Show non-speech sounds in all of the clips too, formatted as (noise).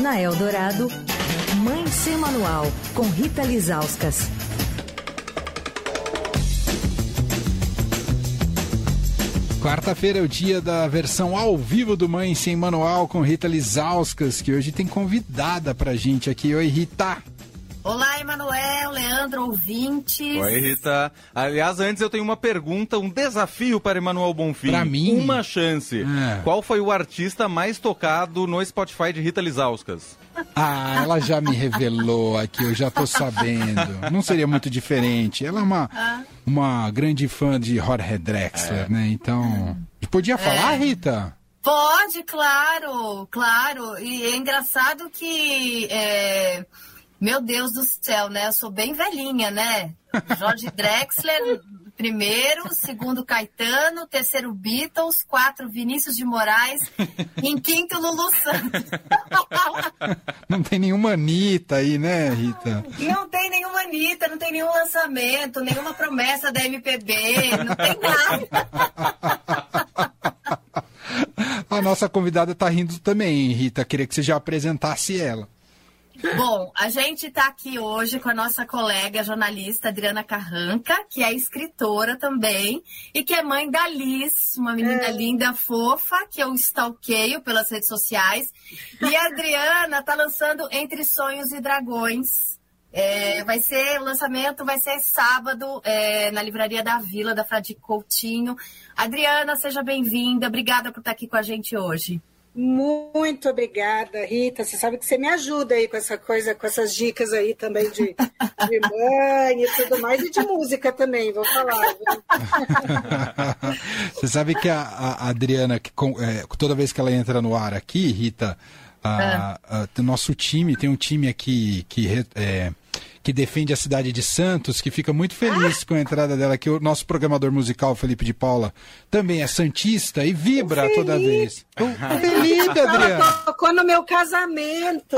Na Eldorado, Mãe Sem Manual, com Rita Lizauskas. Quarta-feira é o dia da versão ao vivo do Mãe Sem Manual com Rita Lizauskas, que hoje tem convidada pra gente aqui. Oi, Rita. Olá, Emanuel, Leandro, ouvintes. Oi, Rita. Aliás, antes eu tenho uma pergunta, um desafio para Emanuel Bonfim. Pra mim? Uma chance. É. Qual foi o artista mais tocado no Spotify de Rita Lizauskas? Ah, ela já me revelou aqui, eu já tô sabendo. Não seria muito diferente. Ela é uma, uma grande fã de Jorge Drexler, né? Então. Podia falar, Rita? Pode, claro, claro. E é engraçado que. é, Meu Deus do céu, né? Eu sou bem velhinha, né? Jorge Drexler, primeiro, segundo Caetano, terceiro Beatles, quatro Vinícius de Moraes, em quinto Lulu Santos. (laughs) Não tem nenhuma Anitta aí, né, Rita? Não tem nenhuma Anitta, não tem nenhum lançamento, nenhuma promessa da MPB, não tem nada. (laughs) A nossa convidada tá rindo também, Rita. Queria que você já apresentasse ela. Bom, a gente está aqui hoje com a nossa colega jornalista Adriana Carranca, que é escritora também, e que é mãe da Liz, uma menina linda, fofa, que eu stalkeio pelas redes sociais. E a Adriana está lançando Entre Sonhos e Dragões. É, vai ser, o lançamento vai ser sábado é, na Livraria da Vila, da Fradique Coutinho. Adriana, seja bem-vinda. Obrigada por estar aqui com a gente hoje. Muito obrigada, Rita. Você sabe que você me ajuda aí com essa coisa, com essas dicas aí também de, de mãe e tudo mais, e de música também, vou falar. viu? (laughs) Você sabe que a, a Adriana, que com- é, toda vez que ela entra no ar aqui, Rita, a- a- o nosso time, tem um time aqui que, é, que defende a cidade de Santos, que fica muito feliz com a entrada dela, que o nosso programador musical, Felipe de Paula, também é santista e vibra O toda vez. O (laughs) Felipe, Ela Adriana. tocou no meu casamento.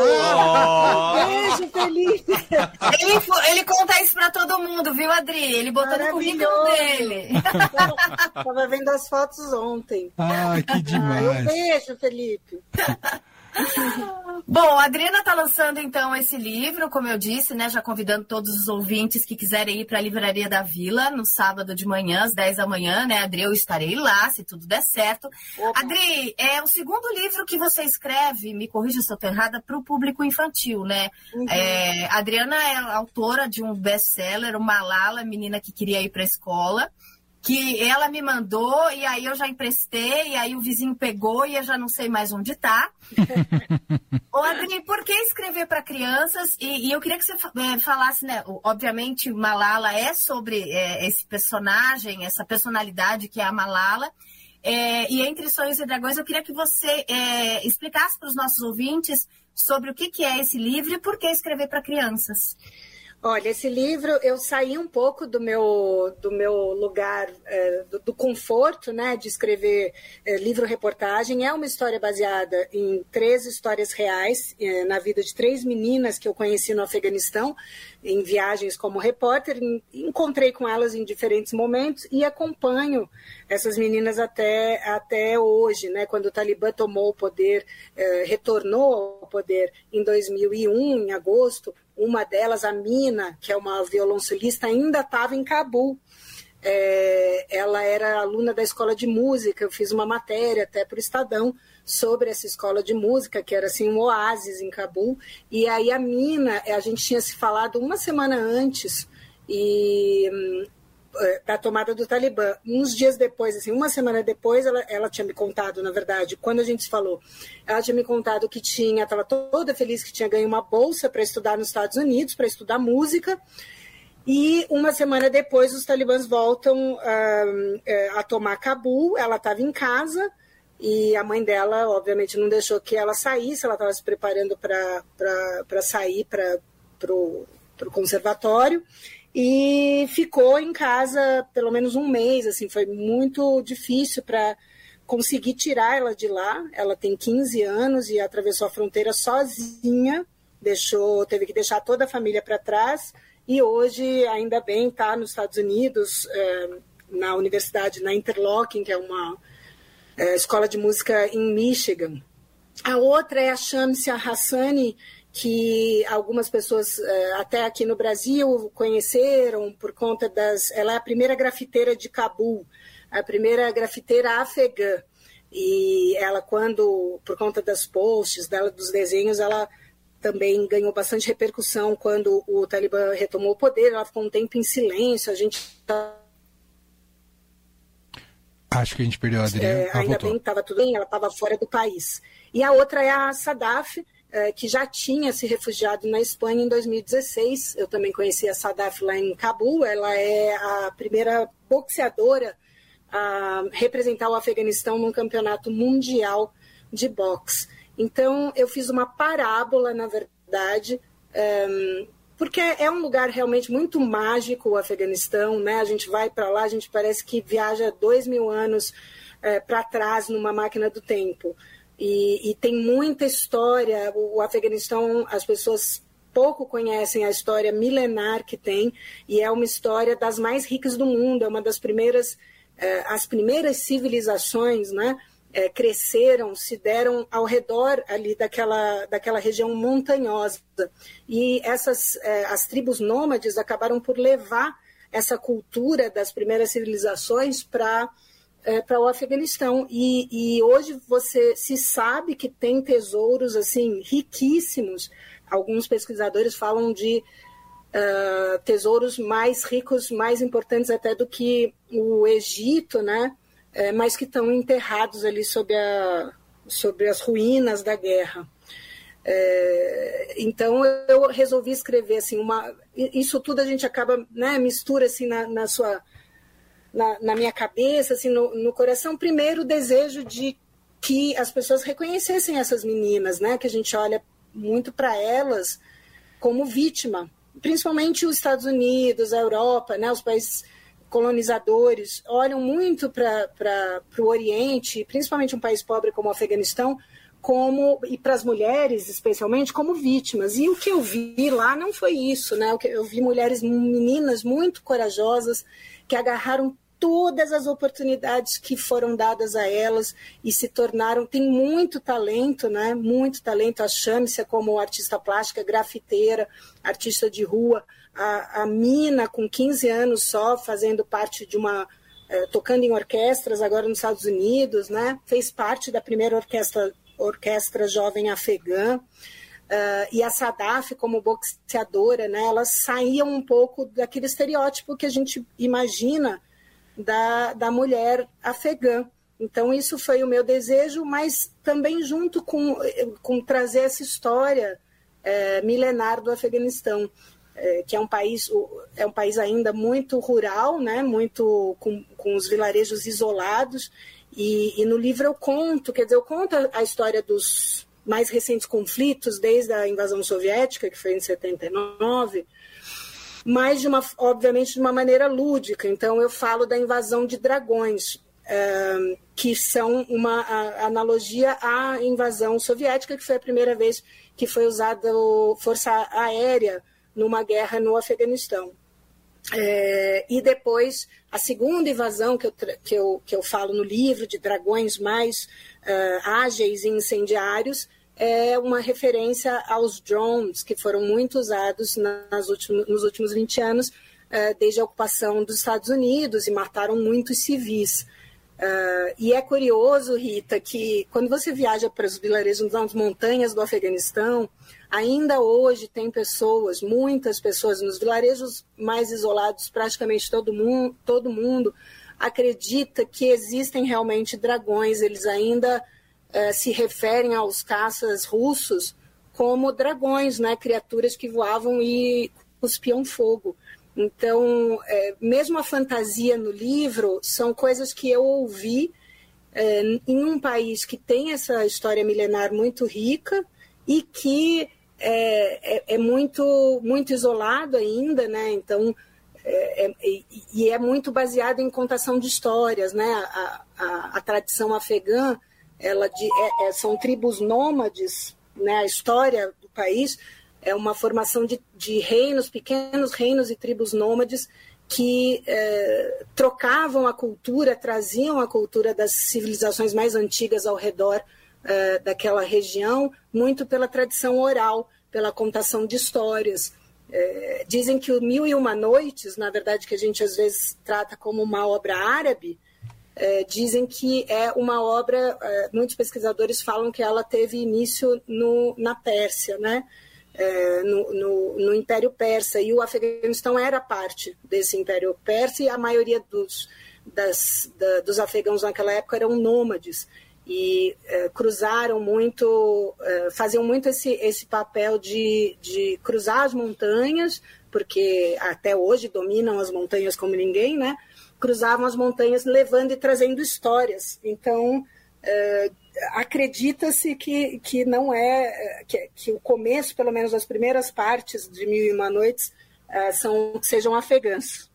Beijo, Felipe. Ele, ele conta isso pra todo mundo, viu, Adri? Ele botou no currículo dele. Tava vendo as fotos ontem. Ai, que Ai, um demais. beijo, Felipe. (laughs) (laughs) Bom, a Adriana está lançando então esse livro, como eu disse, né? Já convidando todos os ouvintes que quiserem ir para a Livraria da Vila no sábado de manhã, às 10 da manhã, né, Adri? Eu estarei lá, se tudo der certo. Opa. Adri, é o segundo livro que você escreve, me corrija se eu estou errada, para o público infantil, né? É, a Adriana é autora de um best-seller, o Malala, menina que queria ir para a escola. Que ela me mandou e aí eu já emprestei, e aí o vizinho pegou e eu já não sei mais onde tá. (laughs) Ô, Adri, por que escrever para crianças? E, e eu queria que você eh, falasse, né? Obviamente, Malala é sobre eh, esse personagem, essa personalidade que é a Malala. Eh, e entre Sonhos e Dragões, eu queria que você eh, explicasse para os nossos ouvintes sobre o que, que é esse livro e por que escrever para crianças. Olha, esse livro eu saí um pouco do meu, do meu lugar eh, do, do conforto, né, de escrever eh, livro-reportagem. É uma história baseada em três histórias reais eh, na vida de três meninas que eu conheci no Afeganistão em viagens como repórter. En- Encontrei com elas em diferentes momentos e acompanho essas meninas até, até hoje, né, quando o Talibã tomou o poder, eh, retornou ao poder em 2001, em agosto. Uma delas, a Mina, que é uma violoncelista, ainda estava em Cabul. É, ela era aluna da escola de música. Eu fiz uma matéria até para o Estadão sobre essa escola de música, que era assim um oásis em Cabul. E aí a Mina, a gente tinha se falado uma semana antes e hum, da tomada do Talibã. Uns dias depois, assim, uma semana depois, ela, ela tinha me contado, na verdade, quando a gente falou, ela tinha me contado que tinha, estava toda feliz que tinha ganho uma bolsa para estudar nos Estados Unidos, para estudar música. E uma semana depois, os talibãs voltam eh, a tomar Cabul. Ela estava em casa e a mãe dela, obviamente, não deixou que ela saísse. Ela estava se preparando para sair para o conservatório e ficou em casa pelo menos um mês. Assim, foi muito difícil para conseguir tirar ela de lá. Ela tem 15 anos e atravessou a fronteira sozinha. Deixou, teve que deixar toda a família para trás e hoje, ainda bem, está nos Estados Unidos, eh, na universidade, na Interlochen, que é uma eh, escola de música em Michigan. a outra é a Shamsia Hassani, que algumas pessoas eh, até aqui no Brasil conheceram por conta das. Ela é a primeira grafiteira de Cabul, a primeira grafiteira afegã. E ela, quando, por conta das posts dela, dos desenhos, ela também ganhou bastante repercussão quando o Talibã retomou o poder. Ela ficou um tempo em silêncio. A gente tá Acho que a gente perdeu a Adriana. É, ainda voltou. bem, estava tudo bem, ela estava fora do país. E a outra é a Sadaf, é, que já tinha se refugiado na Espanha em 2016. Eu também conheci a Sadaf lá em Cabul. Ela é a primeira boxeadora a representar o Afeganistão num campeonato mundial de boxe. Então, eu fiz uma parábola, na verdade, um, porque é um lugar realmente muito mágico o Afeganistão, né? A gente vai para lá, a gente parece que viaja dois mil anos é, para trás numa máquina do tempo. E, e, tem muita história. O, Afeganistão, as pessoas pouco conhecem a história milenar que tem, e é uma história das mais ricas do mundo, é uma das primeiras, é, as primeiras civilizações, né? é, cresceram, se deram ao redor ali daquela, daquela região montanhosa. E essas, é, as tribos nômades acabaram por levar essa cultura das primeiras civilizações para é, para o Afeganistão e, e, hoje você se sabe que tem tesouros assim riquíssimos. Alguns pesquisadores falam de uh, tesouros mais ricos, mais importantes até do que o Egito, né? é, mas que estão enterrados ali sob, a, sobre as ruínas da guerra. É, então eu resolvi escrever assim uma isso tudo a gente acaba né mistura assim na, na sua na, na, minha cabeça assim no, no, coração primeiro o desejo de que as pessoas reconhecessem essas meninas né que a gente olha muito para elas como vítima principalmente os Estados Unidos a Europa né os países colonizadores olham muito para o Oriente, principalmente um país pobre como o Afeganistão, como e para as mulheres especialmente como vítimas. E o que eu vi lá não foi isso, né? Eu vi mulheres, meninas muito corajosas que agarraram todas as oportunidades que foram dadas a elas e se tornaram tem muito talento, né? Muito talento. A Shamsia como artista plástica, grafiteira, artista de rua a, a Mina, com 15 anos só, fazendo parte de uma. É, tocando em orquestras agora nos Estados Unidos, né? fez parte da primeira orquestra, orquestra jovem afegã. Uh, e a Sadaf, como boxeadora, né, elas saíam um pouco daquele estereótipo que a gente imagina da, da mulher afegã. Então, isso foi o meu desejo, mas também junto com, com trazer essa história é, milenar do Afeganistão. É, que é um país é um país ainda muito rural, né? Muito com, com os vilarejos isolados. E, e, no livro eu conto, quer dizer, eu conto a história dos mais recentes conflitos, desde a invasão soviética, que foi em 79, mas de uma, obviamente de uma maneira lúdica. Então eu falo da invasão de dragões, é, que são uma analogia à invasão soviética, que foi a primeira vez que foi usada força aérea numa guerra no Afeganistão. É, e depois, a segunda invasão que eu, que, eu, que eu falo no livro, de dragões mais uh, ágeis e incendiários, é uma referência aos drones, que foram muito usados nas últimos, nos últimos 20 anos, uh, desde a ocupação dos Estados Unidos, e mataram muitos civis. Uh, e é curioso, Rita, que quando você viaja para os vilarejos nas montanhas do Afeganistão, ainda hoje tem pessoas, muitas pessoas, nos vilarejos mais isolados, praticamente todo mundo, todo mundo acredita que existem realmente dragões, eles ainda uh, se referem aos caças russos como dragões, né, criaturas que voavam e cuspiam fogo. Então, é, mesmo a fantasia no livro são coisas que eu ouvi é, em um país que tem essa história milenar muito rica e que é, é, é muito, muito isolado ainda, né? Então, é, é, e é muito baseado em contação de histórias, né? A, a, a tradição afegã, ela de, são tribos nômades, né? A história do país é uma formação de, de reinos, pequenos reinos e tribos nômades que é, trocavam a cultura, traziam a cultura das civilizações mais antigas ao redor uh, daquela região, muito pela tradição oral, pela contação de histórias. É, dizem que o Mil e Uma Noites, na verdade, que a gente às vezes trata como uma obra árabe, é, dizem que é uma obra, é, muitos pesquisadores falam que ela teve início no, na Pérsia, né? É, no, no, no, Império Persa, e o Afeganistão era parte desse Império Persa, e a maioria dos, das, da, dos afegãos naquela época eram nômades e é, cruzaram muito, é, faziam muito esse, esse papel de, de cruzar as montanhas, porque até hoje dominam as montanhas como ninguém, né? Cruzavam as montanhas levando e trazendo histórias. Então, é, acredita-se que, que não é, que, que, o começo, pelo menos as primeiras partes de Mil e Uma Noites, é, são, sejam afegãs.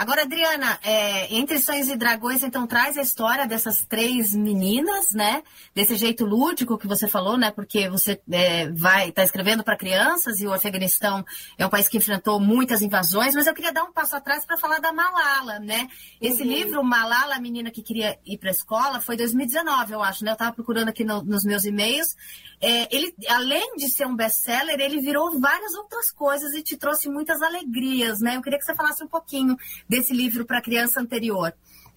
Agora, Adriana, é, Entre Sonhos e Dragões, então, traz a história dessas três meninas, né? Desse jeito lúdico que você falou, né? Porque você é, vai está escrevendo para crianças e o Afeganistão é um país que enfrentou muitas invasões, mas eu queria dar um passo atrás para falar da Malala, né? Esse uhum. livro, Malala, a menina que queria ir para a escola, foi 2019, eu acho, né? Eu estava procurando aqui no, nos meus e-mails. É, ele, além de ser um best-seller, ele virou várias outras coisas e te trouxe muitas alegrias, né? Eu queria que você falasse um pouquinho desse livro para criança anterior.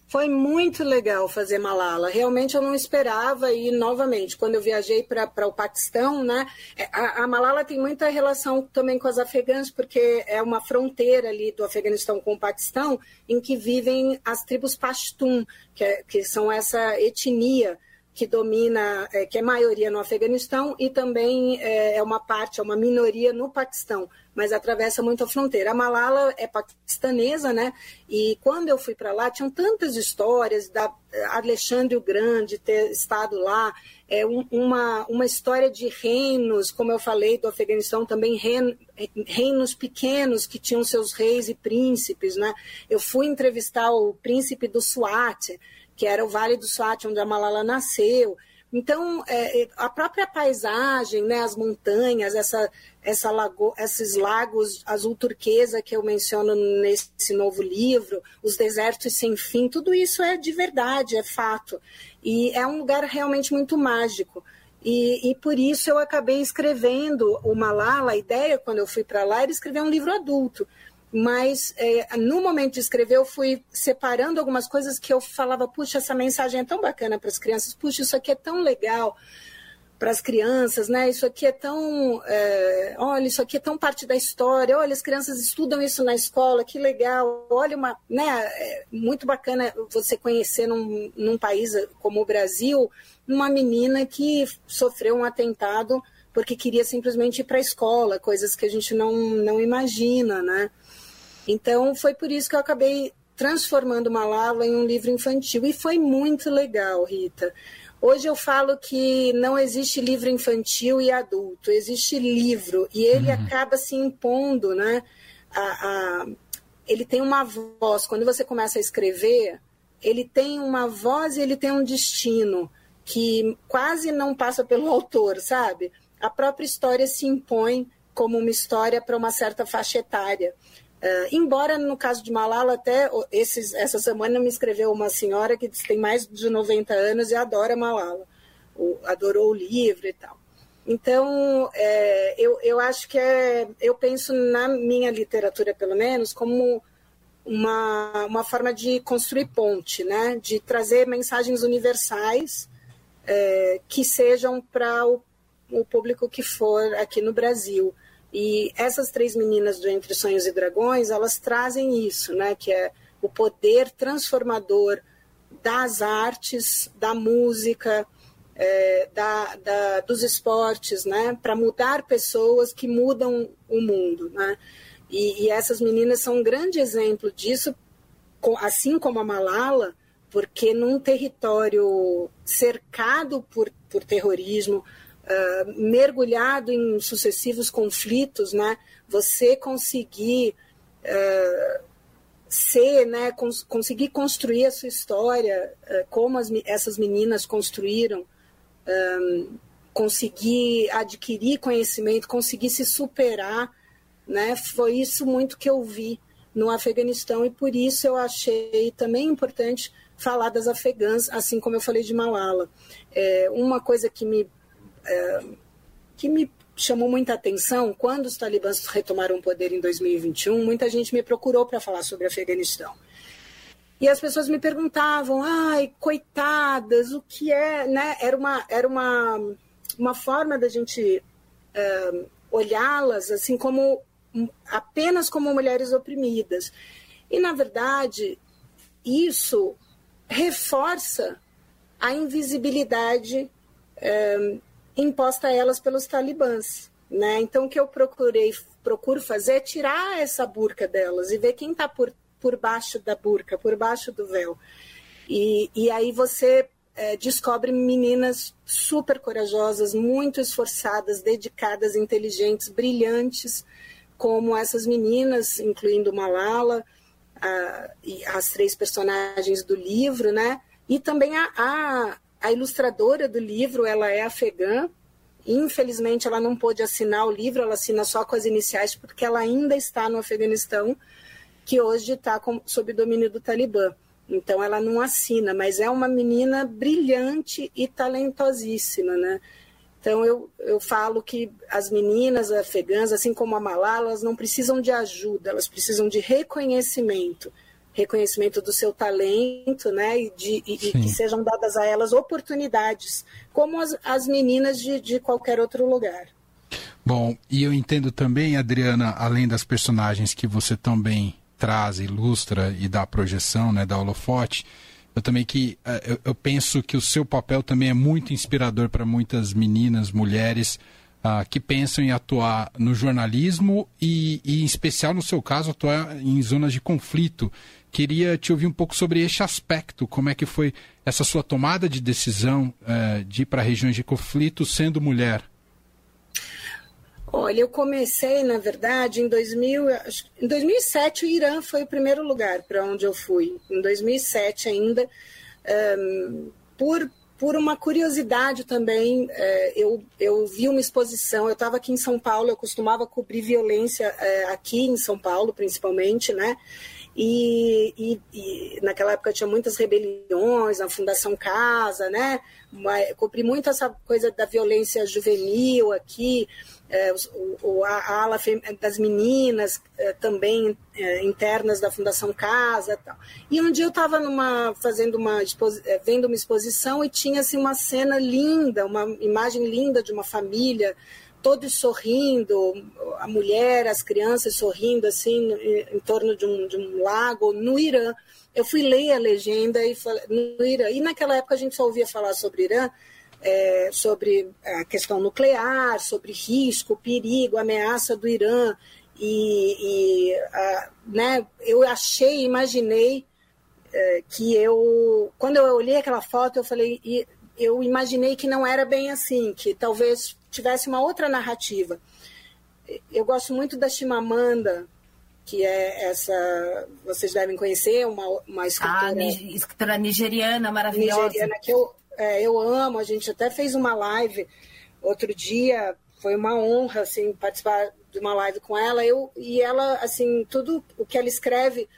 Foi muito legal fazer Malala. Realmente eu não esperava e novamente quando eu viajei para o Paquistão, né? É, a, a, Malala tem muita relação também com as afegãs porque é uma fronteira ali do Afeganistão com o Paquistão em que vivem as tribos Pashtun, que, é, que são essa etnia que domina, é, que é maioria no Afeganistão e também é, é, uma parte, é uma minoria no Paquistão, mas atravessa muito a fronteira. A Malala é paquistanesa, né? E quando eu fui para lá, tinham tantas histórias da Alexandre o Grande ter estado lá, é um, uma, uma história de reinos, como eu falei do Afeganistão, também reino, reinos pequenos que tinham seus reis e príncipes, né? Eu fui entrevistar o príncipe do Swat, que era o Vale do Swat, onde a Malala nasceu. Então, é, é, a própria paisagem, né, as montanhas, essa, essa lago, esses lagos azul turquesa que eu menciono nesse novo livro, os desertos sem fim, tudo isso é de verdade, é fato. E é um lugar realmente muito mágico. E, e por isso eu acabei escrevendo o Malala. A ideia, quando eu fui para lá, era escrever um livro adulto mas é, no momento de escrever eu fui separando algumas coisas que eu falava, puxa, essa mensagem é tão bacana para as crianças, puxa, isso aqui é tão legal para as crianças, né? Isso aqui é tão, é, olha, isso aqui é tão parte da história. Olha, as crianças estudam isso na escola, que legal. Olha, uma, né? É muito bacana você conhecer num, num país como o Brasil uma menina que sofreu um atentado porque queria simplesmente ir para a escola, coisas que a gente não, não imagina, né? Então, foi por isso que eu acabei transformando Malala em um livro infantil. E foi muito legal, Rita. Hoje eu falo que não existe livro infantil e adulto, existe livro, e ele uhum. acaba se impondo, né? A, a, ele tem uma voz. Quando você começa a escrever, ele tem uma voz e ele tem um destino que quase não passa pelo autor, sabe? A própria história se impõe como uma história para uma certa faixa etária. Uh, embora no caso de Malala, até esses, essa semana me escreveu uma senhora que tem mais de 90 anos e adora Malala, o, adorou o livro e tal. Então, é, eu, eu acho que é, eu penso na minha literatura, pelo menos, como uma, uma forma de construir ponte, né? de trazer mensagens universais é, que sejam para o, o público que for aqui no Brasil. E essas três meninas do Entre Sonhos e Dragões, elas trazem isso, né? Que é o poder transformador das artes, da música, é, da, da, dos esportes, né? Para mudar pessoas que mudam o mundo, né? E, e, essas meninas são um grande exemplo disso, assim como a Malala, porque num território cercado por, por terrorismo, uh, mergulhado em sucessivos conflitos, né? Você conseguir uh, ser, né? Cons conseguir construir a sua história, uh, como as, essas meninas construíram, um, conseguir adquirir conhecimento, conseguir se superar, né? Foi isso muito que eu vi no Afeganistão e por isso eu achei também importante falar das afegãs, assim como eu falei de Malala. É, uma coisa que me, que me chamou muita atenção, quando os talibãs retomaram o poder em 2021, muita gente me procurou para falar sobre Afeganistão. E as pessoas me perguntavam, ai, coitadas, o que é, né? Era uma, era uma, uma forma da gente uh, olhá-las assim como apenas como mulheres oprimidas. E na verdade, isso reforça a invisibilidade uh, imposta a elas pelos talibãs. Né? Então, o que eu procurei, procuro fazer é tirar essa burca delas e ver quem está por, por baixo da burca, por baixo do véu. E, e aí você é, descobre meninas super corajosas, muito esforçadas, dedicadas, inteligentes, brilhantes, como essas meninas, incluindo Malala, a, as três personagens do livro, né? E também a, a, a ilustradora do livro, ela é afegã. Infelizmente, ela não pôde assinar o livro, ela assina só com as iniciais, porque ela ainda está no Afeganistão, que hoje está sob domínio do Talibã. Então, ela não assina, mas é uma menina brilhante e talentosíssima, né? Então, eu, eu falo que as meninas afegãs, assim como a Malala, elas não precisam de ajuda, elas precisam de reconhecimento reconhecimento do seu talento, né, e, de, e, e que sejam dadas a elas oportunidades, como as, as meninas de, de qualquer outro lugar. Bom, e eu entendo também, Adriana, além das personagens que você também traz, ilustra e dá projeção, né, da holofote, eu também que eh, eu, eu penso que o seu papel também é muito inspirador para muitas meninas, mulheres uh, que pensam em atuar no jornalismo e, e, em especial no seu caso, atuar em zonas de conflito. Queria te ouvir um pouco sobre este aspecto, como é que foi essa sua tomada de decisão uh, de ir para regiões de conflito sendo mulher. Olha, eu comecei, na verdade, em, 2000, em 2007, o Irã foi o primeiro lugar para onde eu fui. Em 2007 ainda, um, por, por uma curiosidade também, é, eu, eu vi uma exposição, eu estava aqui em São Paulo, eu costumava cobrir violência é, aqui em São Paulo, principalmente, né? E, e, e, naquela época tinha muitas rebeliões na Fundação Casa, né? Cobri muito essa coisa da violência juvenil aqui, é, o, a ala das meninas é, também é, internas da Fundação Casa, tal. E um dia eu estava numa fazendo uma é, vendo uma exposição e tinha assim uma cena linda, uma imagem linda de uma família todos sorrindo, a mulher, as crianças sorrindo assim em, torno de um, de um lago no Irã. Eu fui ler a legenda e falei, no Irã. E naquela época a gente só ouvia falar sobre Irã, é, sobre a questão nuclear, sobre risco, perigo, ameaça do Irã. E, e a, né, eu achei, imaginei é, que eu, quando eu olhei aquela foto, eu falei, eu imaginei que não era bem assim, que talvez tivesse uma outra narrativa. Eu gosto muito da Chimamanda, que é essa, vocês devem conhecer, uma, uma escritora, ah, escritora nigeriana maravilhosa. Nigeriana que eu, é, eu amo, a gente até fez uma live outro dia, foi uma honra assim participar de uma live com ela. Eu e ela assim tudo o que ela escreve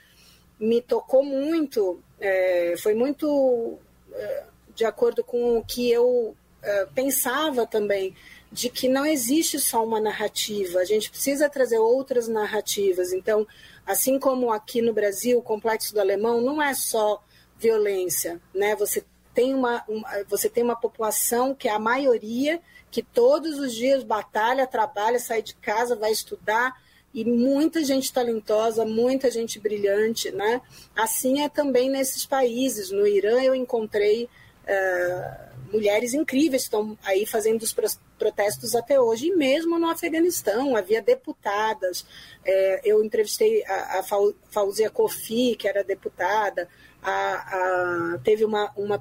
me tocou muito, é, foi muito é, de acordo com o que eu é, pensava também de que não existe só uma narrativa, a gente precisa trazer outras narrativas. Então, assim como aqui no Brasil, o complexo do alemão não é só violência, né? Você tem uma, uma, você tem uma população que é a maioria que todos os dias batalha, trabalha, sai de casa, vai estudar e muita gente talentosa, muita gente brilhante, né? Assim é também nesses países. No Irã eu encontrei uh, mulheres incríveis estão aí fazendo os protestos até hoje, e mesmo no Afeganistão havia deputadas. É, eu entrevistei a, a Fauzia Kofi, que era deputada, a, a, teve uma, uma,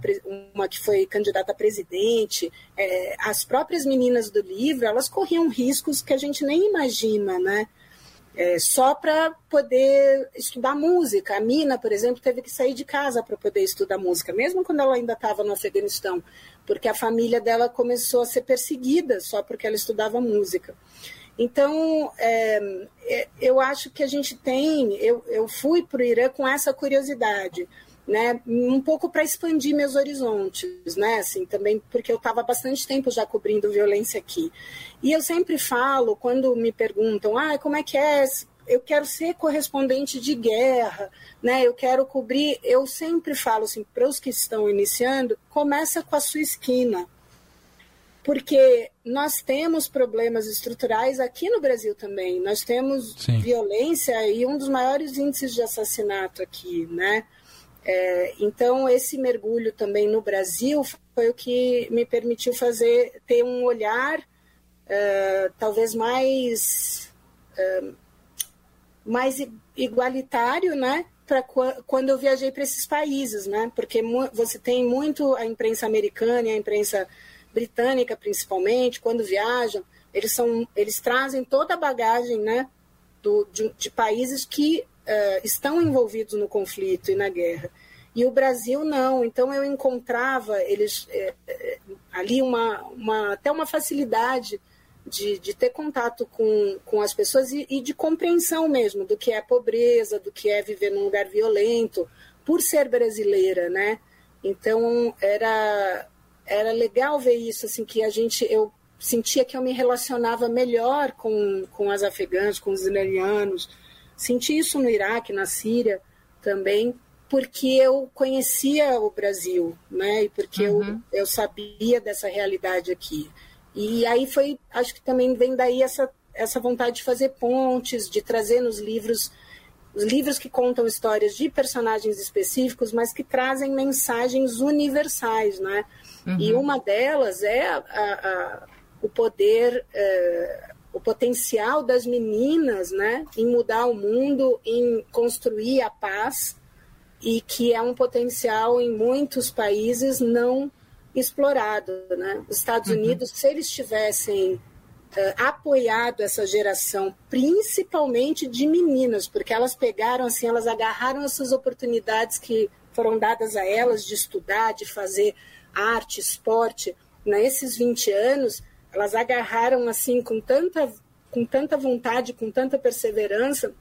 uma, que foi candidata a presidente. É, as próprias meninas do livro, elas corriam riscos que a gente nem imagina, né? É, só para poder estudar música. A Mina, por exemplo, teve que sair de casa para poder estudar música, mesmo quando ela ainda estava no Afeganistão, porque a família dela começou a ser perseguida só porque ela estudava música. Então, é, é eu acho que a gente tem. Eu, eu fui para o Irã com essa curiosidade né, um pouco para expandir meus horizontes, né, assim, também porque eu estava bastante tempo já cobrindo violência aqui. E eu sempre falo, quando me perguntam, ah, como é que é, eu quero ser correspondente de guerra, né, eu quero cobrir, eu sempre falo assim, para os que estão iniciando, começa com a sua esquina, porque nós temos problemas estruturais aqui no Brasil também. Nós temos Sim. violência e um dos maiores índices de assassinato aqui, né? É, então, esse mergulho também no Brasil foi o que me permitiu fazer, ter um olhar uh, talvez mais, uh, mais igualitário, né? Para quando eu viajei para esses países, né? Porque você tem muito a imprensa americana e a imprensa britânica, principalmente, quando viajam, eles, são, eles trazem toda a bagagem, né? Do, de, de países que uh, estão envolvidos no conflito e na guerra. E o Brasil não. Então eu encontrava eles é, é, ali uma, uma, até uma facilidade de, de ter contato com, com as pessoas e, e, de compreensão mesmo do que é pobreza, do que é viver num lugar violento, por ser brasileira, né? Então era era legal ver isso, assim que a gente eu sentia que eu me relacionava melhor com, com as afegãs, com os iranianos, Senti isso no Iraque, na Síria também, porque eu conhecia o Brasil, né? E porque uhum. eu, eu sabia dessa realidade aqui. E aí foi, acho que também vem daí essa, essa vontade de fazer pontes, de trazer nos livros os livros que contam histórias de personagens específicos, mas que trazem mensagens universais, né? Uhum. E uma delas é a, a, a, o poder é, o potencial das meninas né, em mudar o mundo, em construir a paz, e que é um potencial em muitos países não explorado. Né? Os Estados uhum. Unidos, se eles tivessem uh, apoiado essa geração, principalmente de meninas, porque elas pegaram assim, elas agarraram essas oportunidades que foram dadas a elas de estudar, de fazer arte, esporte, nesses 20 anos, elas agarraram assim com tanta, com tanta vontade, com tanta perseverança,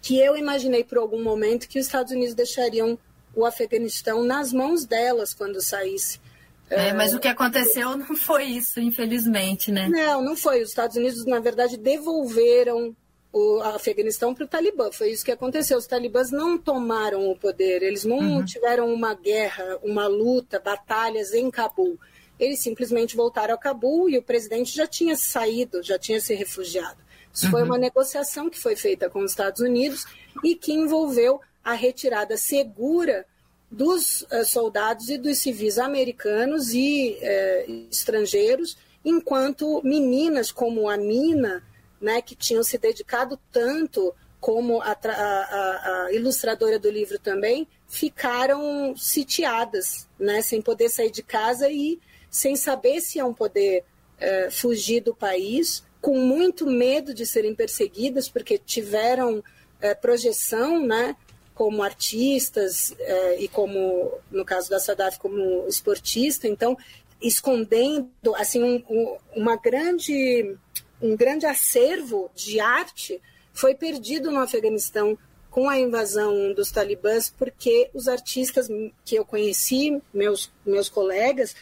que eu imaginei por algum momento que os Estados Unidos deixariam o Afeganistão nas mãos delas quando saísse. É, mas o que aconteceu não foi isso, infelizmente, né? Não, não foi. Os Estados Unidos, na verdade, devolveram o Afeganistão para o Talibã. Foi isso que aconteceu. Os talibãs não tomaram o poder, eles não uhum. tiveram uma guerra, uma luta, batalhas em Cabul. Eles simplesmente voltaram a Cabul e o presidente já tinha saído, já tinha se refugiado. Isso uhum. foi uma negociação que foi feita com os Estados Unidos e que envolveu a retirada segura dos uh, soldados e dos civis americanos e uh, estrangeiros, enquanto meninas como a Mina, né, que tinham se dedicado tanto como a, a, a, ilustradora do livro também, ficaram sitiadas, né, sem poder sair de casa e sem saber se iam poder é, fugir do país, com muito medo de serem perseguidas, porque tiveram é, projeção, né, como artistas é, e como, no caso da Sadaf, como esportista, então escondendo assim um, um, uma grande um grande acervo de arte foi perdido no Afeganistão com a invasão dos talibãs, porque os artistas que eu conheci, meus meus colegas,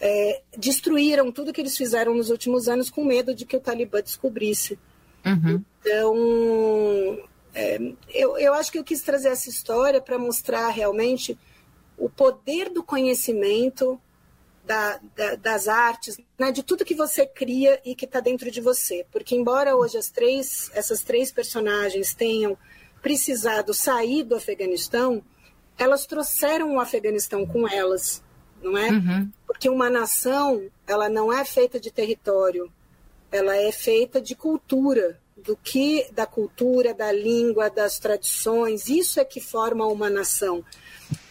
é, destruíram tudo que eles fizeram nos últimos anos com medo de que o Talibã descobrisse. Uhum. Então, é, eu, eu acho que eu quis trazer essa história para mostrar realmente o poder do conhecimento, da, da, das artes, né, de tudo que você cria e que está dentro de você. Porque, embora hoje as três, essas três personagens tenham precisado sair do Afeganistão, elas trouxeram o Afeganistão com elas não é? Uhum. Porque uma nação, ela não é feita de território, ela é feita de cultura, do que da cultura, da língua, das tradições, isso é que forma uma nação,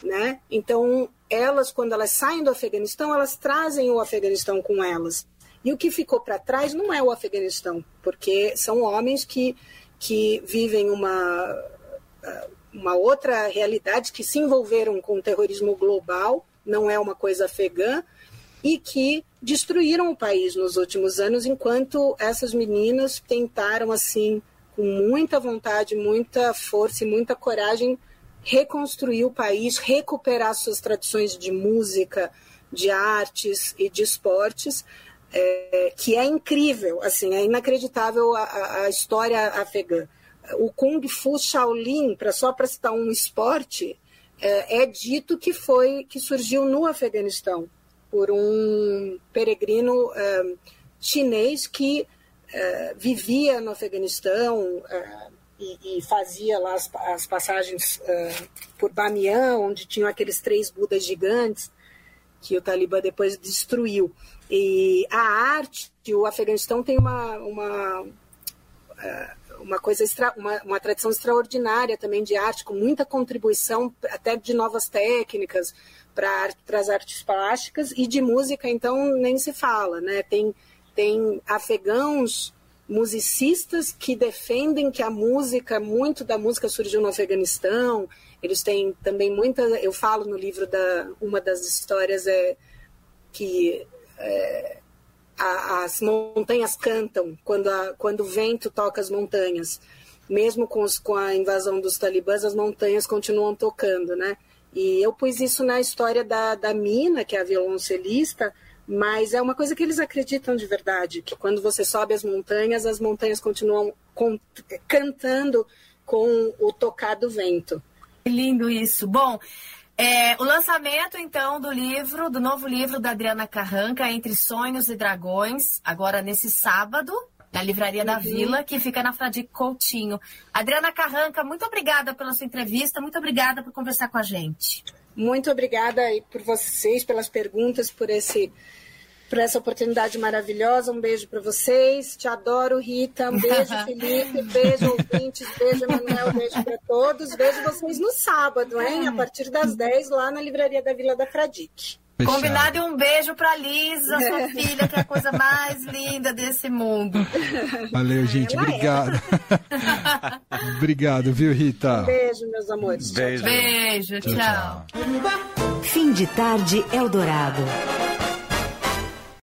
né? Então, elas quando elas saem do Afeganistão, elas trazem o Afeganistão com elas. E o que ficou para trás não é o Afeganistão, porque são homens que que vivem uma uma outra realidade que se envolveram com o terrorismo global não é uma coisa afegã, e que destruíram o país nos últimos anos, enquanto essas meninas tentaram, assim, com muita vontade, muita força e muita coragem, reconstruir o país, recuperar suas tradições de música, de artes e de esportes, é, que é incrível, assim, é inacreditável a, a história afegã. O Kung Fu Shaolin, para só para citar um esporte, é, é dito que foi que surgiu no Afeganistão por um peregrino é, chinês que é, vivia no Afeganistão e, e, fazia lá as, as passagens por Bamiyan, onde tinham aqueles três Budas gigantes que o Talibã depois destruiu. E a arte, o Afeganistão tem uma, uma, uma coisa extra, uma, uma tradição extraordinária também de arte, com muita contribuição até de novas técnicas para as artes plásticas e de música, então nem se fala, né? Tem, tem afegãos musicistas que defendem que a música, muito da música surgiu no Afeganistão. Eles têm também muita, eu falo no livro da uma das histórias é que é, a, as montanhas cantam quando, a, quando o vento toca as montanhas. Mesmo com, os, com a invasão dos talibãs, as montanhas continuam tocando, né? E eu pus isso na história da, da Mina, que é a violoncelista, mas é uma coisa que eles acreditam de verdade, que quando você sobe as montanhas, as montanhas continuam com, cantando com o tocar do vento. Lindo isso. Bom, é, o lançamento, então, do livro, do novo livro da Adriana Carranca, Entre Sonhos e Dragões, agora nesse sábado, na Livraria uhum. da Vila, que fica na Fradique Coutinho. Adriana Carranca, muito obrigada pela sua entrevista, muito obrigada por conversar com a gente. Muito obrigada por vocês, pelas perguntas, por esse por essa oportunidade maravilhosa. Um beijo para vocês. Te adoro, Rita. Um beijo, (laughs) Felipe. Beijo, ouvintes. Beijo, Emanuel. Beijo para todos. Vejo vocês no sábado, hein? A partir das 10 lá na Livraria da Vila da Fradique. Fechado. Combinado e um beijo para Lisa, sua é. filha, que é a coisa mais linda desse mundo. Valeu, gente. Ela obrigado. É. (laughs) obrigado, viu, Rita? Um beijo, meus amores. Beijo. Tchau, tchau. Beijo, tchau. tchau. Fim de tarde, Eldorado.